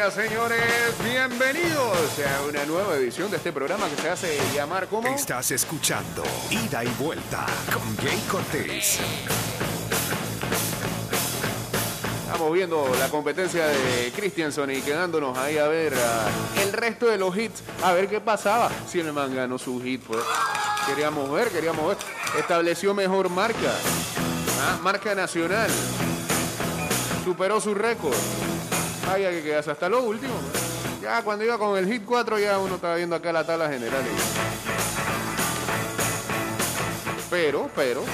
días, señores. Bienvenidos a una nueva edición de este programa que se hace llamar como. Estás escuchando Ida y Vuelta con Jay Cortés. Estamos viendo la competencia de Christianson y quedándonos ahí a ver uh, el resto de los hits, a ver qué pasaba si el man ganó su hit. Pues. Queríamos ver, queríamos ver. Estableció mejor marca, ¿ah? marca nacional. Superó su récord. Hay que quedarse hasta lo último. Ya cuando iba con el hit 4 ya uno estaba viendo acá la tabla general. Pero, pero,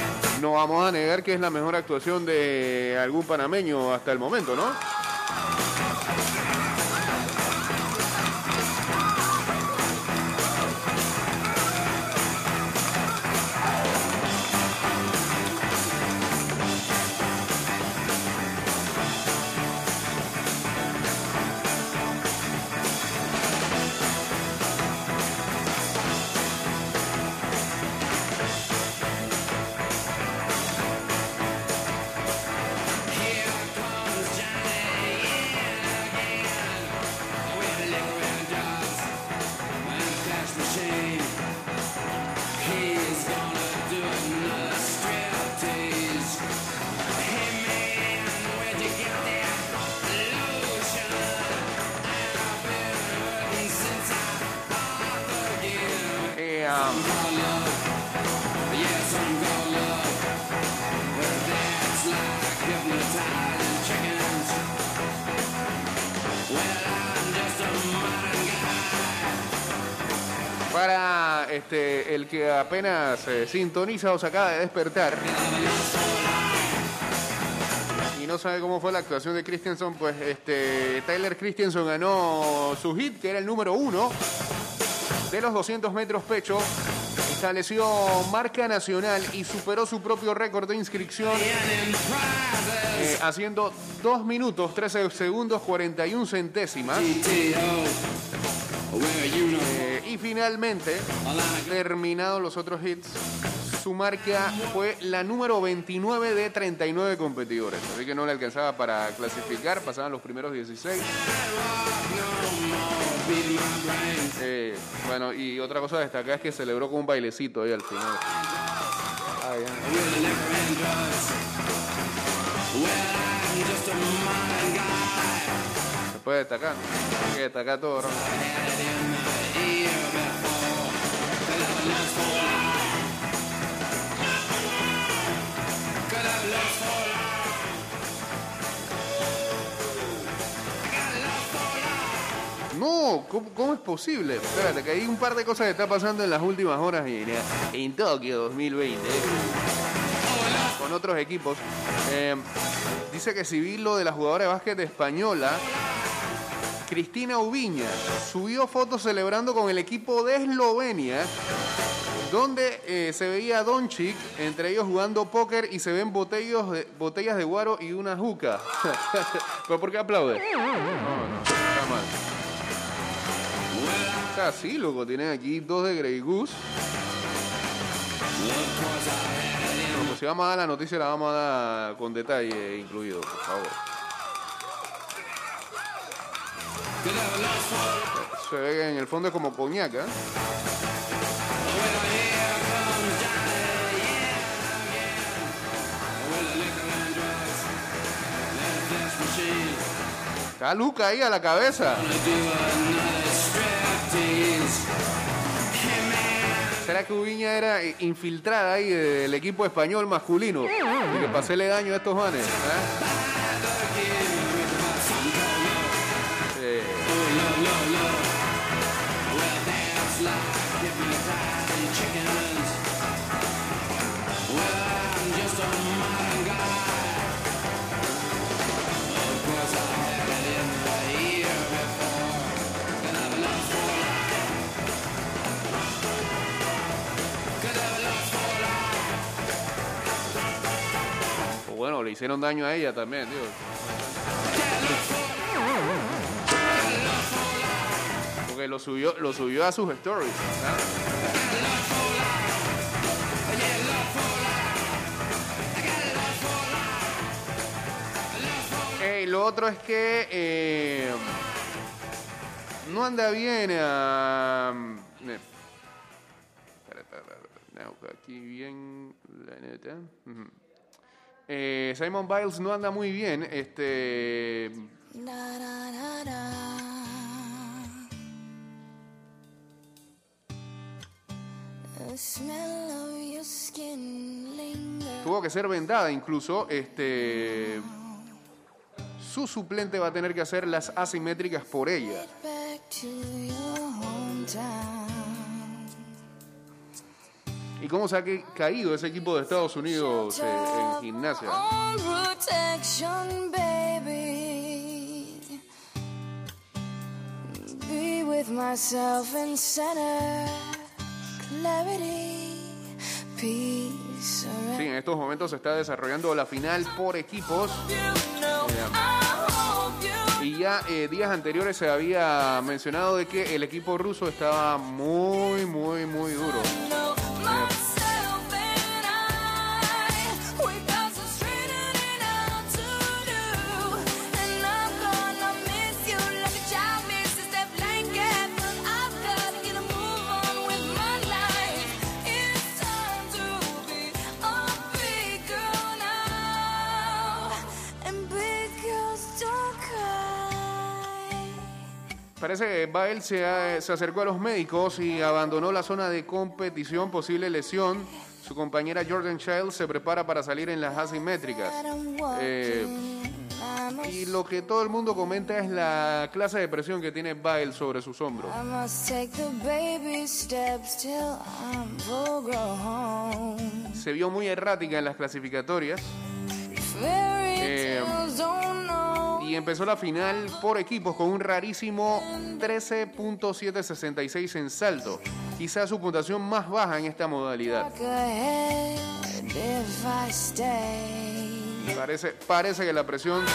no vamos a negar que es la mejor actuación de algún panameño hasta el momento, ¿no? Que apenas eh, sintoniza o se acaba de despertar y no sabe cómo fue la actuación de Christensen, pues este, Tyler Christensen ganó su hit, que era el número uno de los 200 metros pecho. Estableció marca nacional y superó su propio récord de inscripción, eh, haciendo 2 minutos, 13 segundos, 41 centésimas. Eh, y finalmente, terminados los otros hits, su marca fue la número 29 de 39 competidores. Así que no le alcanzaba para clasificar, pasaban los primeros 16. Eh, bueno, y otra cosa a destacar es que celebró con un bailecito ahí al final. Ay, ay. Se puede destacar. Hay que destacar todo, ¿no? ¿Cómo, es posible? Espérate, que hay un par de cosas que está pasando en las últimas horas en, en Tokio 2020 con otros equipos. Eh, dice que si vi lo de la jugadora de básquet española, Cristina Ubiña, subió fotos celebrando con el equipo de Eslovenia, donde eh, se veía a Doncic, entre ellos jugando póker y se ven botellas de guaro y una juca. ¿Pero por qué aplaude? O sea, sí, loco, tienen aquí dos de Grey Goose. Bueno, si vamos a dar la noticia, la vamos a dar con detalle incluido, por favor. Se ve que en el fondo es como coñac, ¿eh? Está Luca ahí a la cabeza. ¿Será que Ubiña era eh, infiltrada ahí del equipo español masculino? Y que pasele daño a estos manes. ¿eh? Bueno, le hicieron daño a ella también, digo. Porque lo subió, lo subió a sus stories. ¿ah? Eh, lo otro es que eh, anda bien. ah, eh, no, aquí bien la neta. Ujú. Eh, Simon Biles no anda muy bien. Este. Da, da, da. Tuvo que ser vendada incluso. Este. Su suplente va a tener que hacer las asimétricas por ella. ¿Y cómo se ha caído ese equipo de Estados Unidos eh, en gimnasia? Sí, en estos momentos se está desarrollando la final por equipos. Y ya eh, días anteriores se había mencionado de que el equipo ruso estaba muy, muy, muy duro. Parece que Bael se, se acercó a los médicos y abandonó la zona de competición, posible lesión. Su compañera Jordan Child se prepara para salir en las asimétricas. Eh, y lo que todo el mundo comenta es la clase de presión que tiene Bael sobre sus hombros. Se vio muy errática en las clasificatorias y empezó la final por equipos con un rarísimo 13.766 en salto. Quizás su puntuación más baja en esta modalidad. Parece, parece que la presión eh,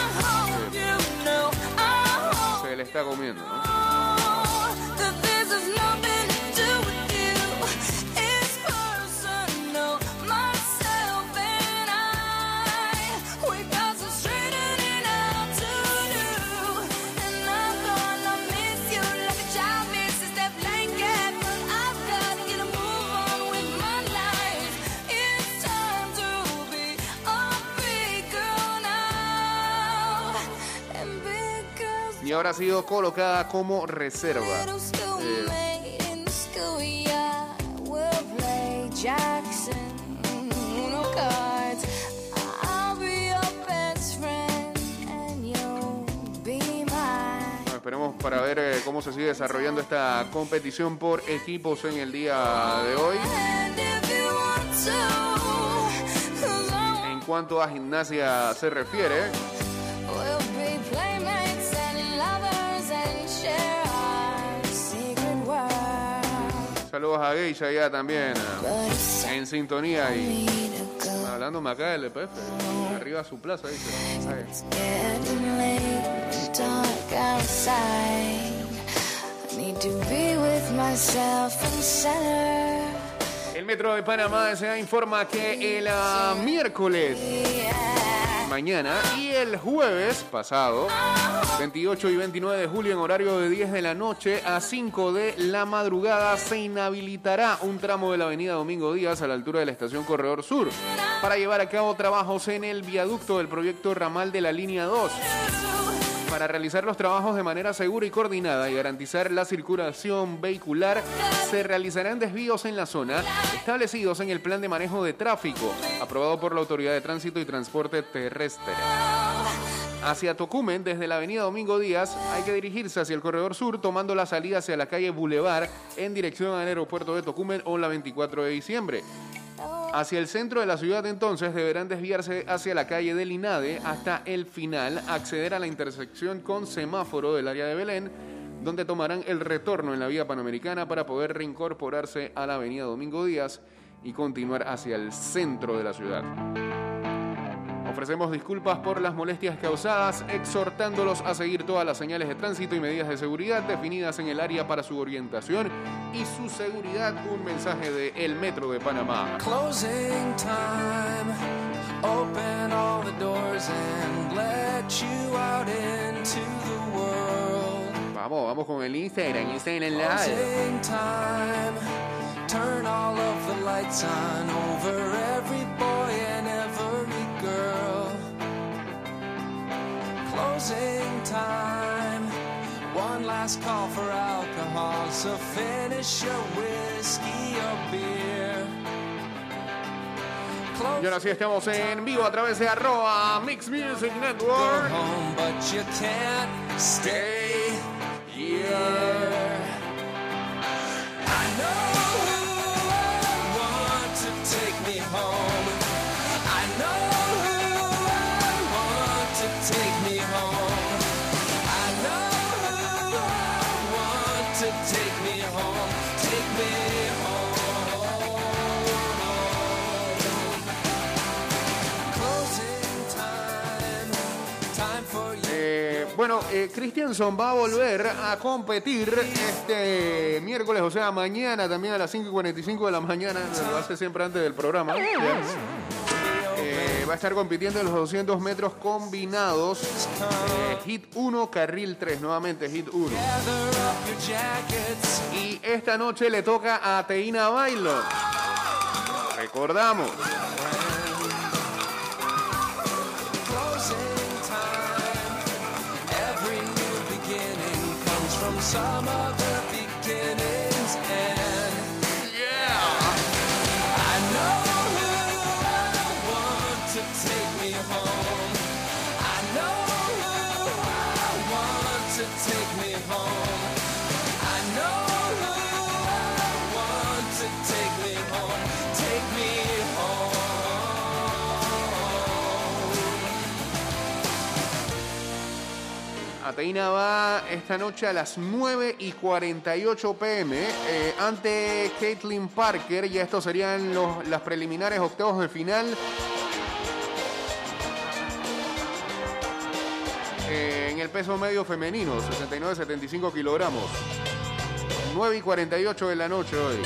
se le está comiendo. ¿no? Y ahora ha sido colocada como reserva. Eh, bueno, esperemos para ver eh, cómo se sigue desarrollando esta competición por equipos en el día de hoy. En cuanto a gimnasia se refiere, saludos a Geisha ya también it's en sintonía y hablándome acá del EPF. Arriba su plaza, dice. El Metro de Panamá se informa que el ah, miércoles. Mañana y el jueves pasado, 28 y 29 de julio en horario de 10 de la noche a 5 de la madrugada, se inhabilitará un tramo de la avenida Domingo Díaz a la altura de la estación Corredor Sur para llevar a cabo trabajos en el viaducto del proyecto ramal de la línea 2. Para realizar los trabajos de manera segura y coordinada y garantizar la circulación vehicular, se realizarán desvíos en la zona establecidos en el Plan de Manejo de Tráfico, aprobado por la Autoridad de Tránsito y Transporte Terrestre. Hacia Tocumen, desde la avenida Domingo Díaz, hay que dirigirse hacia el corredor sur, tomando la salida hacia la calle Boulevard en dirección al aeropuerto de Tocumen o la 24 de diciembre. Hacia el centro de la ciudad entonces deberán desviarse hacia la calle del INADE hasta el final, acceder a la intersección con semáforo del área de Belén, donde tomarán el retorno en la vía panamericana para poder reincorporarse a la avenida Domingo Díaz y continuar hacia el centro de la ciudad. Ofrecemos disculpas por las molestias causadas, exhortándolos a seguir todas las señales de tránsito y medidas de seguridad definidas en el área para su orientación y su seguridad. Un mensaje de El Metro de Panamá. Closing time. Open all the doors and let you out into the world. Vamos Vamos, con el Instagram, Instagram Live. Closing time. Turn all of the lights on over every Closing time. One last call for alcohol. So finish your whiskey or beer. Y ahora sí estamos en vivo a través de arroba Mix Music Go Network. home, but you can't stay here. I know who I want to take me home. Bueno, eh, Christianson va a volver a competir este miércoles, o sea, mañana también a las 5 y 45 de la mañana. Lo hace siempre antes del programa. Eh, va a estar compitiendo en los 200 metros combinados. Eh, hit 1, carril 3, nuevamente hit 1. Gather up your jackets. Y esta noche le toca a Teina Bailo. Recordamos. some of other Ateína va esta noche a las 9 y 48 pm eh, ante Caitlin Parker. Ya estos serían los, las preliminares octavos de final. Eh, en el peso medio femenino, 69-75 kilogramos. 9 y 48 de la noche hoy.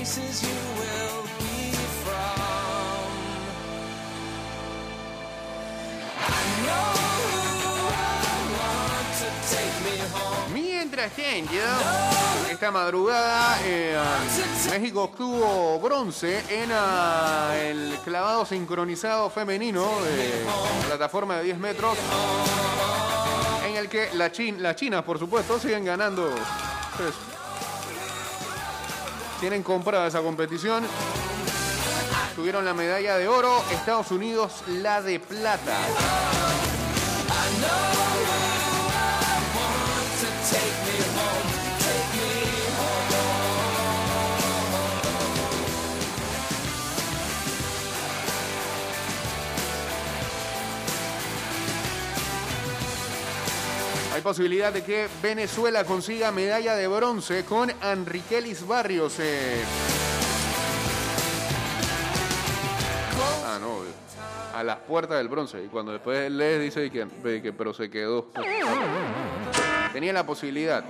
Places you will be from. I know who I want to take me home. Mientras tanto, esta madrugada eh, México obtuvo bronce en ah, el clavado sincronizado femenino de plataforma de 10 metros, en el que la Chin- las chinas, por supuesto, siguen ganando. Tienen comprada esa competición. Tuvieron la medalla de oro, Estados Unidos la de plata. Posibilidad de que Venezuela consiga medalla de bronce con Enriquelis Barrios. eh. Ah, no. A las puertas del bronce. Y cuando después lees dice que pero se quedó. Tenía la posibilidad.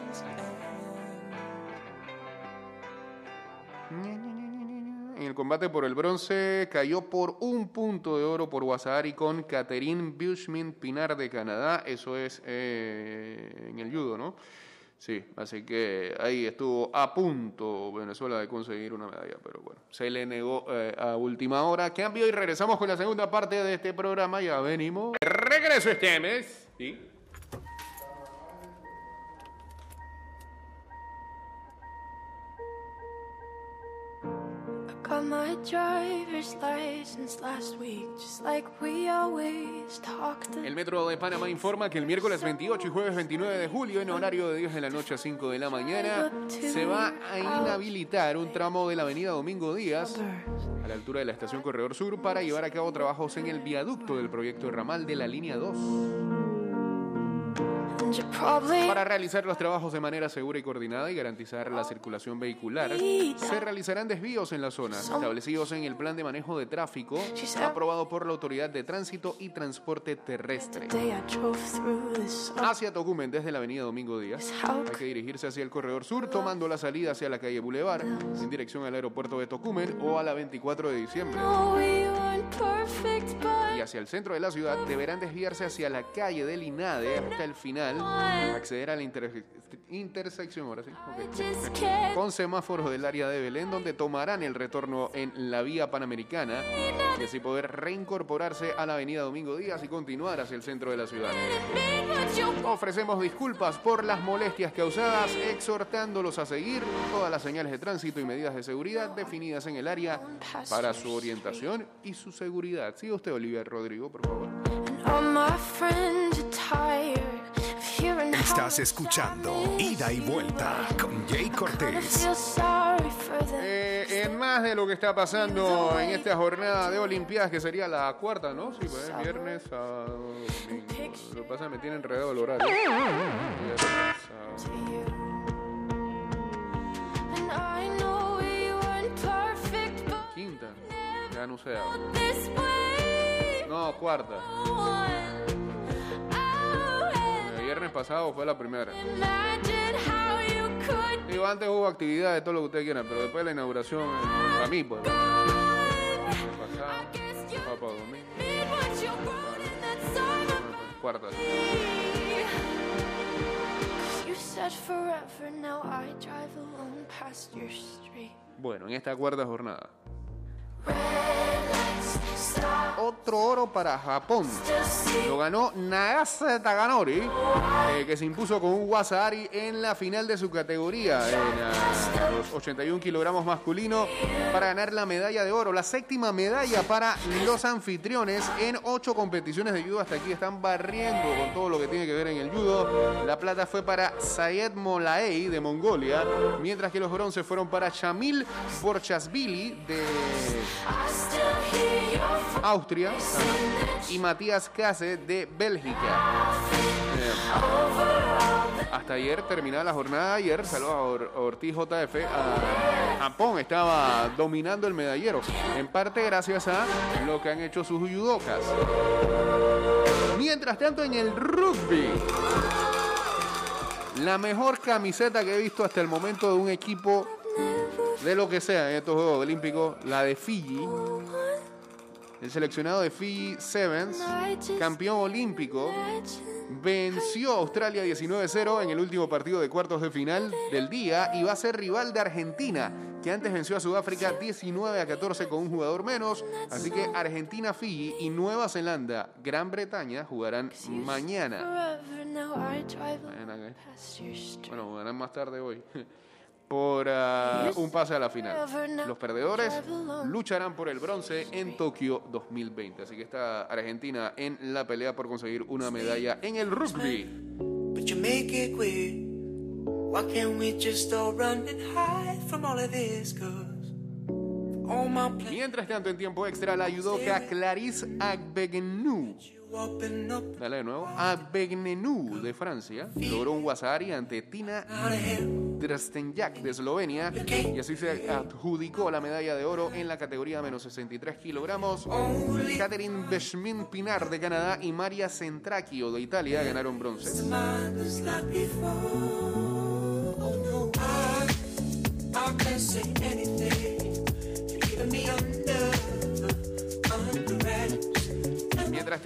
El combate por el bronce cayó por un punto de oro por Wasahari con Catherine Bushmin Pinar de Canadá. Eso es eh, en el judo, ¿no? Sí, así que ahí estuvo a punto Venezuela de conseguir una medalla, pero bueno, se le negó eh, a última hora. Cambio y regresamos con la segunda parte de este programa. Ya venimos. Regreso este mes. ¿Sí? El Metro de Panamá informa que el miércoles 28 y jueves 29 de julio, en horario de 10 de la noche a 5 de la mañana, se va a inhabilitar un tramo de la avenida Domingo Díaz a la altura de la estación Corredor Sur para llevar a cabo trabajos en el viaducto del proyecto de ramal de la línea 2. Para realizar los trabajos de manera segura y coordinada y garantizar la circulación vehicular, se realizarán desvíos en la zona, establecidos en el Plan de Manejo de Tráfico, aprobado por la Autoridad de Tránsito y Transporte Terrestre. Hacia Tocumen, desde la avenida Domingo Díaz, hay que dirigirse hacia el corredor sur, tomando la salida hacia la calle Boulevard, en dirección al aeropuerto de Tocumen o a la 24 de diciembre. Y hacia el centro de la ciudad deberán desviarse hacia la calle del INADE hasta el final, acceder a la intersección, ahora sí, con semáforos del área de Belén, donde tomarán el retorno en la vía panamericana y así poder reincorporarse a la avenida Domingo Díaz y continuar hacia el centro de la ciudad. Ofrecemos disculpas por las molestias causadas, exhortándolos a seguir todas las señales de tránsito y medidas de seguridad definidas en el área para su orientación y su seguridad. Siga usted, Olivia Rodrigo, por favor. Estás escuchando Ida y. Vuelta con Jay Cortés. Eh, en más de lo que está pasando en esta jornada de Olimpiadas, que sería la cuarta, ¿no? Sí, pues viernes, sábado, domingo. Lo que pasa es que me tiene enredado el horario. Quinta, ya no sé. No, cuarta. Viernes pasado fue la primera. Digo, antes hubo actividades, todo lo que ustedes quieran, pero después de la inauguración, eh, para mí, pues. Pasado, sábado, domingo, song. cuarta. You said forever, now I drive alone past your street. Bueno, en esta cuarta jornada. Otro oro para Japón. Lo ganó Nagase Taganori, eh, que se impuso con un Wasari en la final de su categoría, en ah, los 81 kilogramos masculino, para ganar la medalla de oro. La séptima medalla para los anfitriones en ocho competiciones de judo. Hasta aquí están barriendo con todo lo que tiene que ver en el judo. La plata fue para Sayed Molaei de Mongolia, mientras que los bronces fueron para Shamil Borchasvili de Austria y Matías Case de Bélgica. Eh, hasta ayer terminada la jornada, ayer Salvador Ortiz JF a Japón estaba dominando el medallero, en parte gracias a lo que han hecho sus judocas. Mientras tanto en el rugby, la mejor camiseta que he visto hasta el momento de un equipo de lo que sea en estos Juegos Olímpicos, la de Fiji. El seleccionado de Fiji Sevens, campeón olímpico, venció a Australia 19-0 en el último partido de cuartos de final del día y va a ser rival de Argentina, que antes venció a Sudáfrica 19 a 14 con un jugador menos. Así que Argentina, Fiji y Nueva Zelanda, Gran Bretaña jugarán mañana. Bueno, jugarán más tarde hoy. Por ah, un pase a la final. Los perdedores lucharán por el bronce en Tokio 2020. Así que está Argentina en la pelea por conseguir una medalla en el rugby. But you make it weird. Why can't we just all run and hide from all of this? Cause all my plans Mientras tanto, en tiempo extra, la judoka Clarisse Agbegenou, dale de nuevo, Agbegenou de Francia, logró un wasari ante Tina. Drstenjak de Eslovenia y así se adjudicó la medalla de oro en la categoría menos 63 kilogramos. Catherine Beshmin Pinar de Canadá y Maria Centracchio de Italia ganaron bronce. Oh no,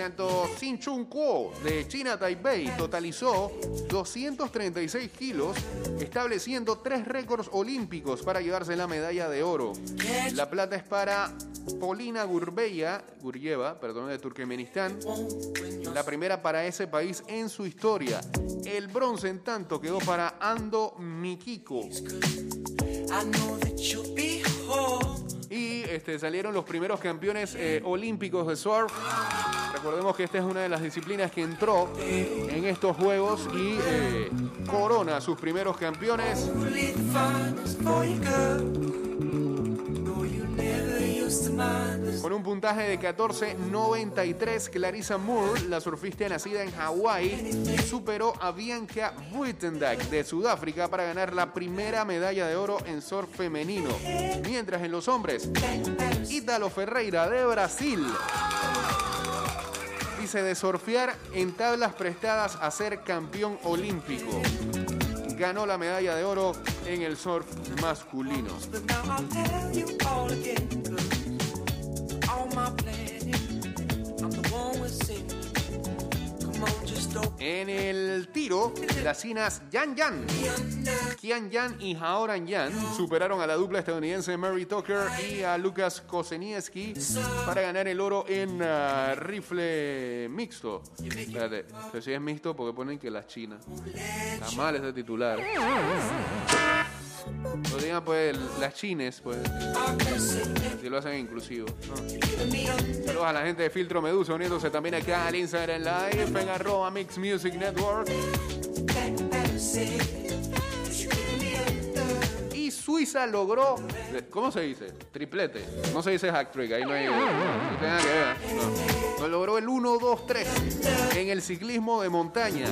tanto, Sin Chun Kuo de China Taipei totalizó 236 kilos, estableciendo tres récords olímpicos para llevarse la medalla de oro. La plata es para Polina Gurbeya, Gurjeva, perdón, de Turkmenistán, la primera para ese país en su historia. El bronce, en tanto, quedó para Ando Mikiko. I. Y este, salieron los primeros campeones eh, olímpicos de surf. Recordemos que esta es una de las disciplinas que entró en estos juegos y eh, corona a sus primeros campeones. Con un puntaje de 14.93, Clarissa Moore, la surfista nacida en Hawái, superó a Bianca Buitendag de Sudáfrica para ganar la primera medalla de oro en surf femenino. Mientras en los hombres, Ítalo Ferreira de Brasil dice de surfear en tablas prestadas a ser campeón olímpico. Ganó la medalla de oro en el surf masculino. En el tiro, las chinas Yan Yan, Kian Yan y Haoran Yan superaron a la dupla estadounidense Mary Tucker y a Lucas Kosenieski para ganar el oro en ah, rifle mixto. Espérate, pero si es mixto, porque ponen que las chinas. Está mal ese titular. Lo digan pues las chines, pues. Si lo hacen inclusivo. ¿no? Saludos a la gente de Filtro Medusa uniéndose también acá al Instagram Live en arroba Mix Music Network. Y Suiza logró, ¿cómo se dice? Triplete. No se dice hack trick, ahí no hay, no nada que ver. No. No, logró el 1-2-3 en el ciclismo de montaña.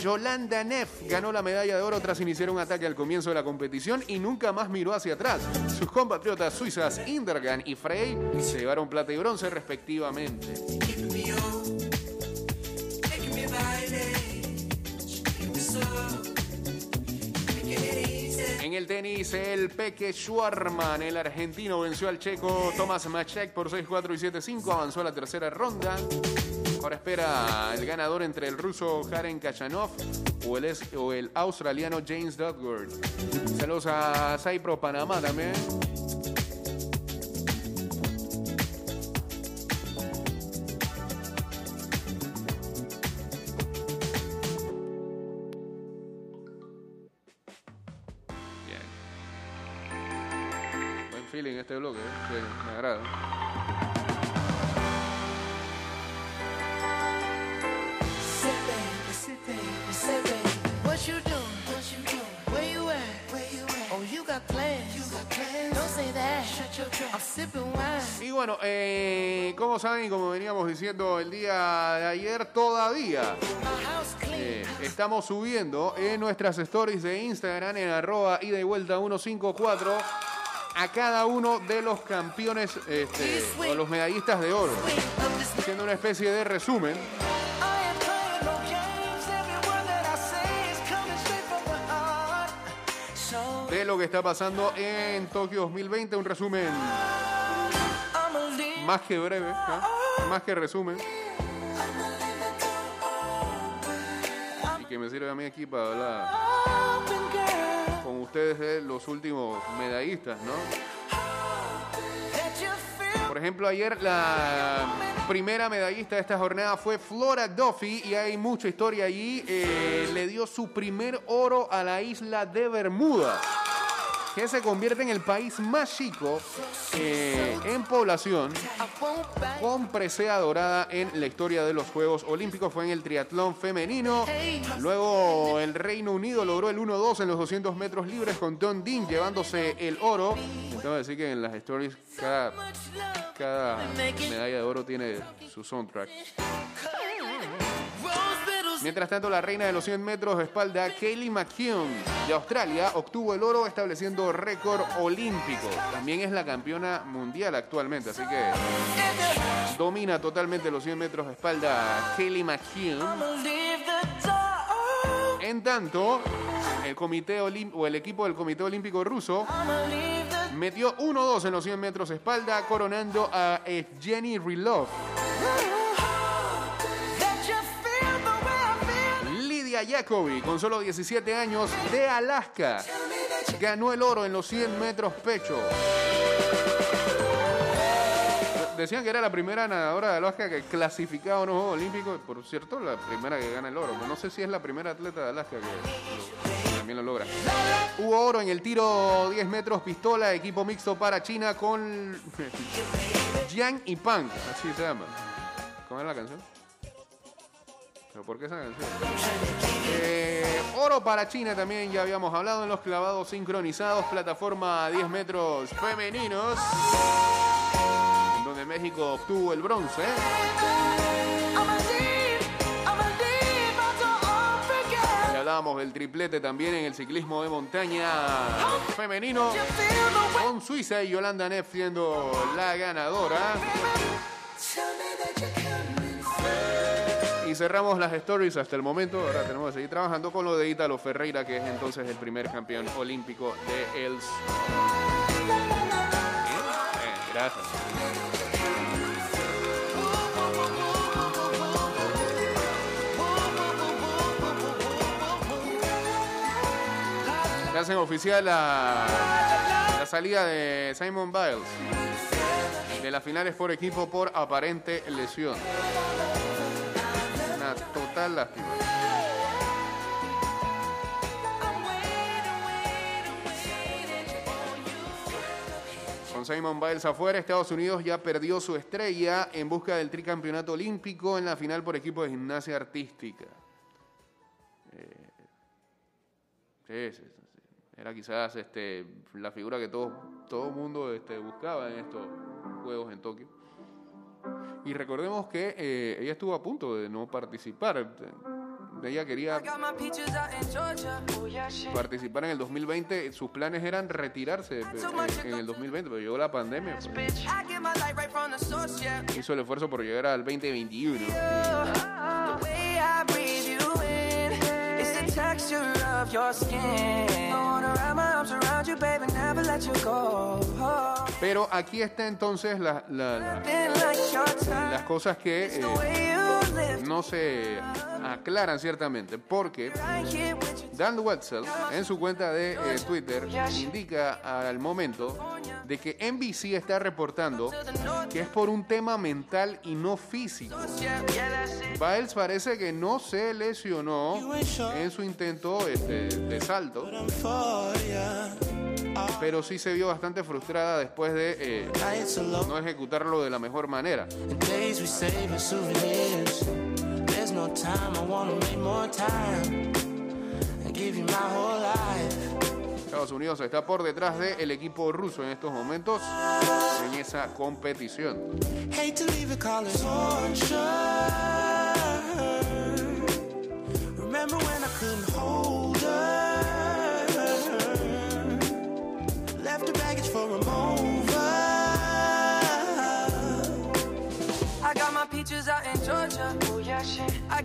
Yolanda Neff ganó la medalla de oro tras iniciar un ataque al comienzo de la competición y nunca más miró hacia atrás. Sus compatriotas suizas Indergan y Frey se llevaron plata y bronce respectivamente. En el tenis, el Peque Schwarman, el argentino, venció al checo Tomás Machek por 6-4 y 7-5, avanzó a la tercera ronda. Ahora espera el ganador entre el ruso Karen Kachanov o el, es- o el australiano James Dudward. Saludos a Saipro Panamá también. Bien. Buen feeling este bloque, ¿eh? Me agrada. Como saben como veníamos diciendo el día de ayer, todavía eh, estamos subiendo en nuestras stories de Instagram en arroba ida y vuelta 154 a cada uno de los campeones este, o los medallistas de oro, haciendo una especie de resumen de lo que está pasando en Tokio 2020, un resumen. Más que breve, ¿ah? más que resumen. Y que me sirve a mí aquí para hablar con ustedes de los últimos medallistas, ¿no? Por ejemplo, ayer la primera medallista de esta jornada fue Flora Duffy y hay mucha historia allí. Eh, le dio su primer oro a la isla de Bermuda, que se convierte en el país más chico eh, en población con presea dorada en la historia de los Juegos Olímpicos. Fue en el triatlón femenino. Luego el Reino Unido logró el 1-2 en los 200 metros libres con Don Dean llevándose el oro. Tengo que decir que en las stories cada, cada medalla de oro tiene su soundtrack. Mientras tanto, la reina de los 100 metros de espalda, Kaylee McKeown, de Australia, obtuvo el oro estableciendo récord olímpico. También es la campeona mundial actualmente, así que domina totalmente los 100 metros de espalda Kaylee McKeown. En tanto, el, comité o el equipo del Comité Olímpico Ruso metió 1-2 en los 100 metros de espalda, coronando a Evgeny Rilov. Jacobi, con solo 17 años, de Alaska, ganó el oro en los 100 metros pecho. Decían que era la primera nadadora de Alaska que clasificaba a unos Juegos Olímpicos. Por cierto, la primera que gana el oro. No sé si es la primera atleta de Alaska que también lo logra. Hubo oro en el tiro 10 metros pistola, equipo mixto para China con Jiang y Pang, así se llama. ¿Cómo es la canción? ¿Pero por qué esa canción? Eh, oro Oro para China también, ya habíamos hablado en los clavados sincronizados, plataforma a 10 metros femeninos, en donde México obtuvo el bronce. Y hablábamos del triplete también en el ciclismo de montaña femenino, con Suiza y Yolanda Neff siendo la ganadora. Y cerramos las stories hasta el momento. Ahora tenemos que seguir trabajando con lo de Italo Ferreira, que es entonces el primer campeón olímpico de ELS. Gracias. Se hacen oficial la, la salida de Simon Biles de las finales por equipo por aparente lesión. Total lástima. Con Simon Biles afuera, Estados Unidos ya perdió su estrella en busca del tricampeonato olímpico en la final por equipo de gimnasia artística. Eh, sí. Era quizás este, la figura que todo todo mundo este, buscaba en estos Juegos en Tokio. Y recordemos que eh, ella estuvo a punto de no participar. Ella quería participar en el 2020. Sus planes eran retirarse eh, en el 2020, pero llegó la pandemia. pues. Hizo el esfuerzo por llegar al 2021. Texture of your skin. I wanna wrap my arms around you, baby, never let you go. Pero aquí está entonces la- las cosas que eh, no se aclaran ciertamente. Porque. Dan Wetzel en su cuenta de eh, Twitter indica al momento de que NBC está reportando que es por un tema mental y no físico. Biles parece que no se lesionó en su intento este, de salto, pero sí se vio bastante frustrada después de eh, no ejecutarlo de la mejor manera. Estados Unidos está por detrás del equipo ruso en estos momentos en esa competición.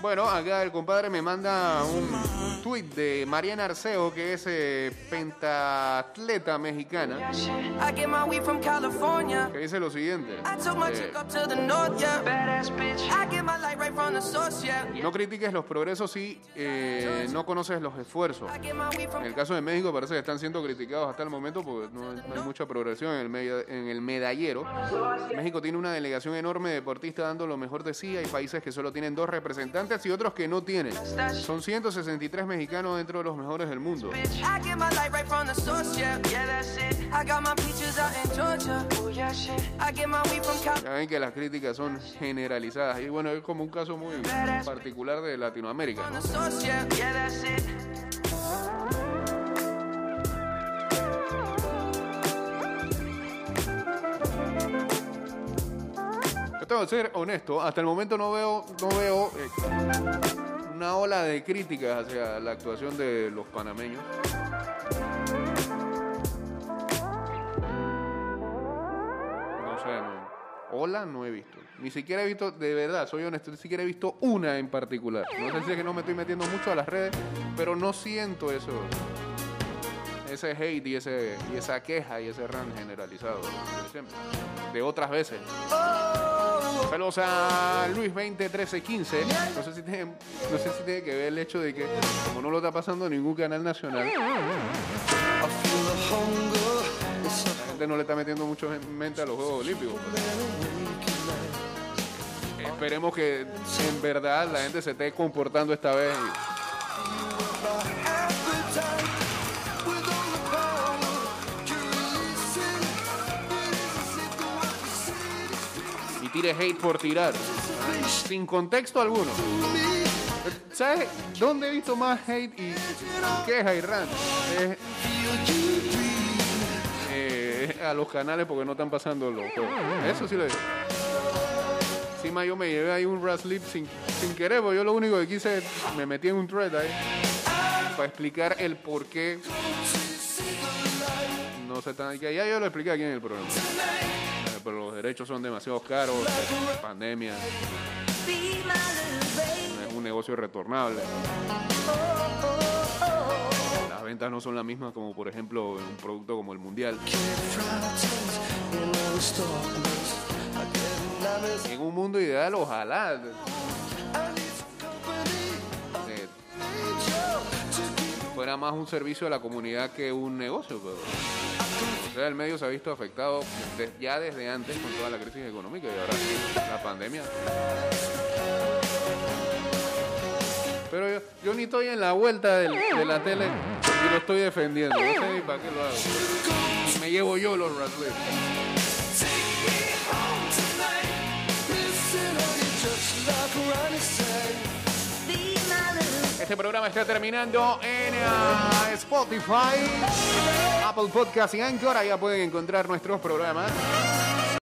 Bueno, acá el compadre me manda un tweet de Mariana Arceo, que es eh, pentatleta mexicana, que dice lo siguiente. I took my eh, chick up to the north, yeah. Badass bitch. I get my light right from the source, yeah. no critiques los progresos si eh, no conoces los esfuerzos. En el caso de México parece que están siendo criticados hasta el momento porque no, no hay mucha progresión en el, media- en el medallero. México tiene una delegación enorme de deportistas dando lo mejor de sí. Hay países que solo tienen dos representantes y otros que no tienen. Son 163 mexicanos dentro de los mejores del mundo. Oh. Ya ven que las críticas son generalizadas y bueno, es como un caso muy particular de Latinoamérica. ¿no? Tengo que ser honesto, hasta el momento no veo, no veo eh, una ola de críticas hacia la actuación de los panameños. No sé, no. Ola no he visto. Ni siquiera he visto, de verdad, soy honesto, ni siquiera he visto una en particular. No sé si es que no me estoy metiendo mucho a las redes, pero no siento eso. Ese hate y, ese, y esa queja y ese ran generalizado de otras veces. Saludos a Luis 20 13 15. No sé si tiene, no sé si tiene que ver el hecho de que como no lo está pasando en ningún canal nacional, la gente no le está metiendo mucho en mente a los Juegos Olímpicos. Esperemos que en verdad la gente se esté comportando esta vez. Tire hate por tirar. Sin contexto alguno. ¿Sabes dónde he visto más hate y queja y rant? Es, eh, a los canales porque no están pasando los. Eso sí lo digo. Encima yo me llevé ahí un Raslip sin, sin querer, porque yo lo único que quise, me metí en un thread ahí para explicar el por qué no se están... Ya yo lo expliqué aquí en el programa. Pero los derechos son demasiado caros, eh, pandemia, es un negocio retornable. Las ventas no son las mismas como por ejemplo un producto como el Mundial. En un mundo ideal, ojalá. eh, fuera más un servicio a la comunidad que un negocio, pero o sea, el medio se ha visto afectado ya desde antes con toda la crisis económica y ahora la pandemia. Pero yo, ni estoy en la vuelta del- de la tele y lo estoy defendiendo. No sé ni para qué lo hago. Me llevo yo los Raspberry. Este programa está terminando en ah, Spotify, Apple Podcast y Anchor. Allá pueden encontrar nuestros programas.